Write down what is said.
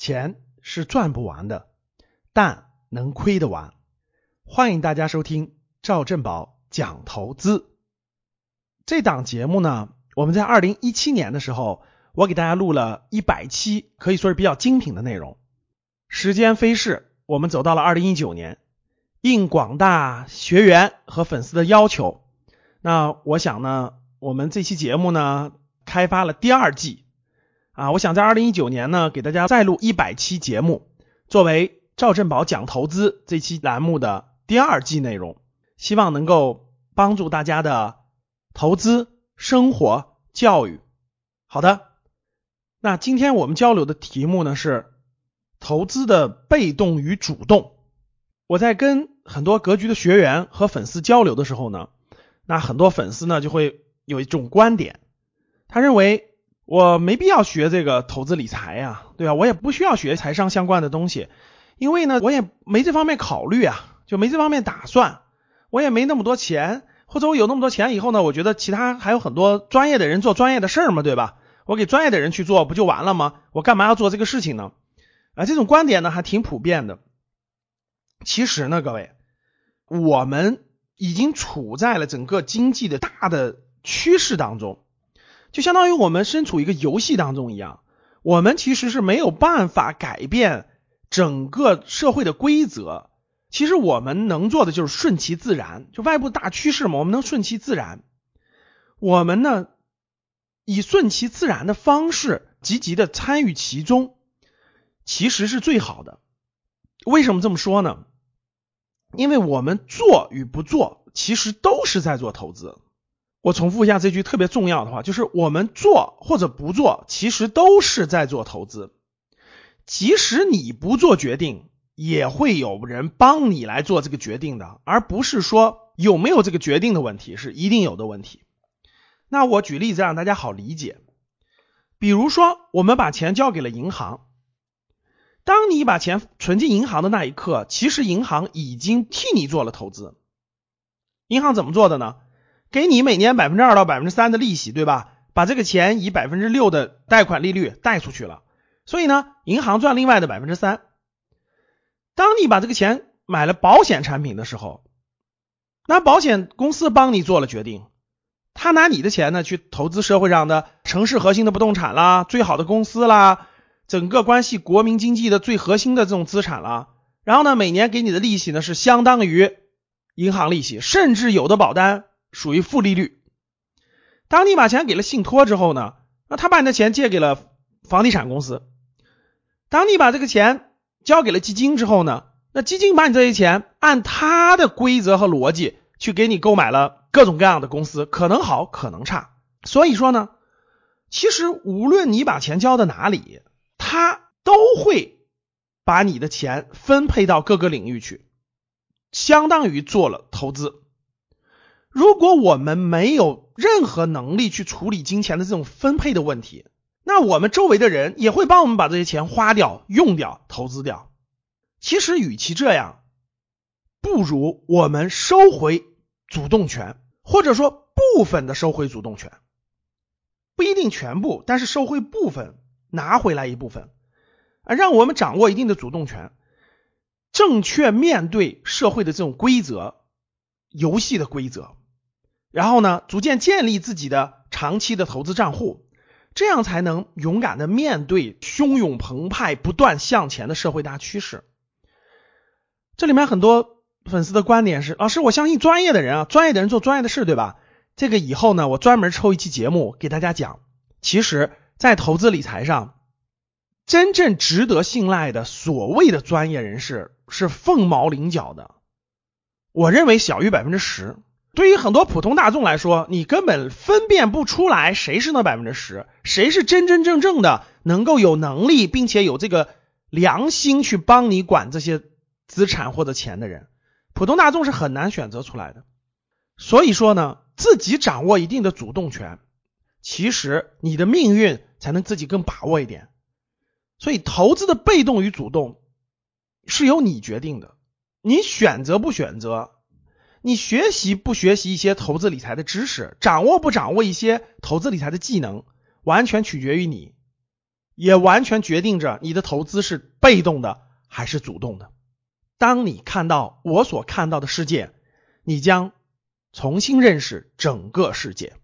钱是赚不完的，但能亏得完。欢迎大家收听赵正宝讲投资。这档节目呢，我们在二零一七年的时候，我给大家录了一百期，可以说是比较精品的内容。时间飞逝，我们走到了二零一九年，应广大学员和粉丝的要求，那我想呢，我们这期节目呢，开发了第二季。啊，我想在二零一九年呢，给大家再录一百期节目，作为赵振宝讲投资这期栏目的第二季内容，希望能够帮助大家的投资、生活、教育。好的，那今天我们交流的题目呢是投资的被动与主动。我在跟很多格局的学员和粉丝交流的时候呢，那很多粉丝呢就会有一种观点，他认为。我没必要学这个投资理财呀，对吧？我也不需要学财商相关的东西，因为呢，我也没这方面考虑啊，就没这方面打算。我也没那么多钱，或者我有那么多钱以后呢，我觉得其他还有很多专业的人做专业的事儿嘛，对吧？我给专业的人去做不就完了吗？我干嘛要做这个事情呢？啊，这种观点呢还挺普遍的。其实呢，各位，我们已经处在了整个经济的大的趋势当中。就相当于我们身处一个游戏当中一样，我们其实是没有办法改变整个社会的规则。其实我们能做的就是顺其自然，就外部大趋势嘛，我们能顺其自然。我们呢，以顺其自然的方式积极的参与其中，其实是最好的。为什么这么说呢？因为我们做与不做，其实都是在做投资。我重复一下这句特别重要的话，就是我们做或者不做，其实都是在做投资。即使你不做决定，也会有人帮你来做这个决定的，而不是说有没有这个决定的问题，是一定有的问题。那我举例子让大家好理解，比如说我们把钱交给了银行，当你把钱存进银行的那一刻，其实银行已经替你做了投资。银行怎么做的呢？给你每年百分之二到百分之三的利息，对吧？把这个钱以百分之六的贷款利率贷出去了，所以呢，银行赚另外的百分之三。当你把这个钱买了保险产品的时候，那保险公司帮你做了决定，他拿你的钱呢去投资社会上的城市核心的不动产啦，最好的公司啦，整个关系国民经济的最核心的这种资产啦，然后呢，每年给你的利息呢是相当于银行利息，甚至有的保单。属于负利率。当你把钱给了信托之后呢，那他把你的钱借给了房地产公司。当你把这个钱交给了基金之后呢，那基金把你这些钱按他的规则和逻辑去给你购买了各种各样的公司，可能好，可能差。所以说呢，其实无论你把钱交到哪里，他都会把你的钱分配到各个领域去，相当于做了投资。如果我们没有任何能力去处理金钱的这种分配的问题，那我们周围的人也会帮我们把这些钱花掉、用掉、投资掉。其实，与其这样，不如我们收回主动权，或者说部分的收回主动权，不一定全部，但是收回部分，拿回来一部分，啊，让我们掌握一定的主动权，正确面对社会的这种规则、游戏的规则。然后呢，逐渐建立自己的长期的投资账户，这样才能勇敢的面对汹涌澎湃、不断向前的社会大趋势。这里面很多粉丝的观点是：老师，我相信专业的人啊，专业的人做专业的事，对吧？这个以后呢，我专门抽一期节目给大家讲。其实，在投资理财上，真正值得信赖的所谓的专业人士是凤毛麟角的，我认为小于百分之十。对于很多普通大众来说，你根本分辨不出来谁是那百分之十，谁是真真正正的能够有能力并且有这个良心去帮你管这些资产或者钱的人，普通大众是很难选择出来的。所以说呢，自己掌握一定的主动权，其实你的命运才能自己更把握一点。所以投资的被动与主动是由你决定的，你选择不选择。你学习不学习一些投资理财的知识，掌握不掌握一些投资理财的技能，完全取决于你。也完全决定着你的投资是被动的还是主动的。当你看到我所看到的世界，你将重新认识整个世界。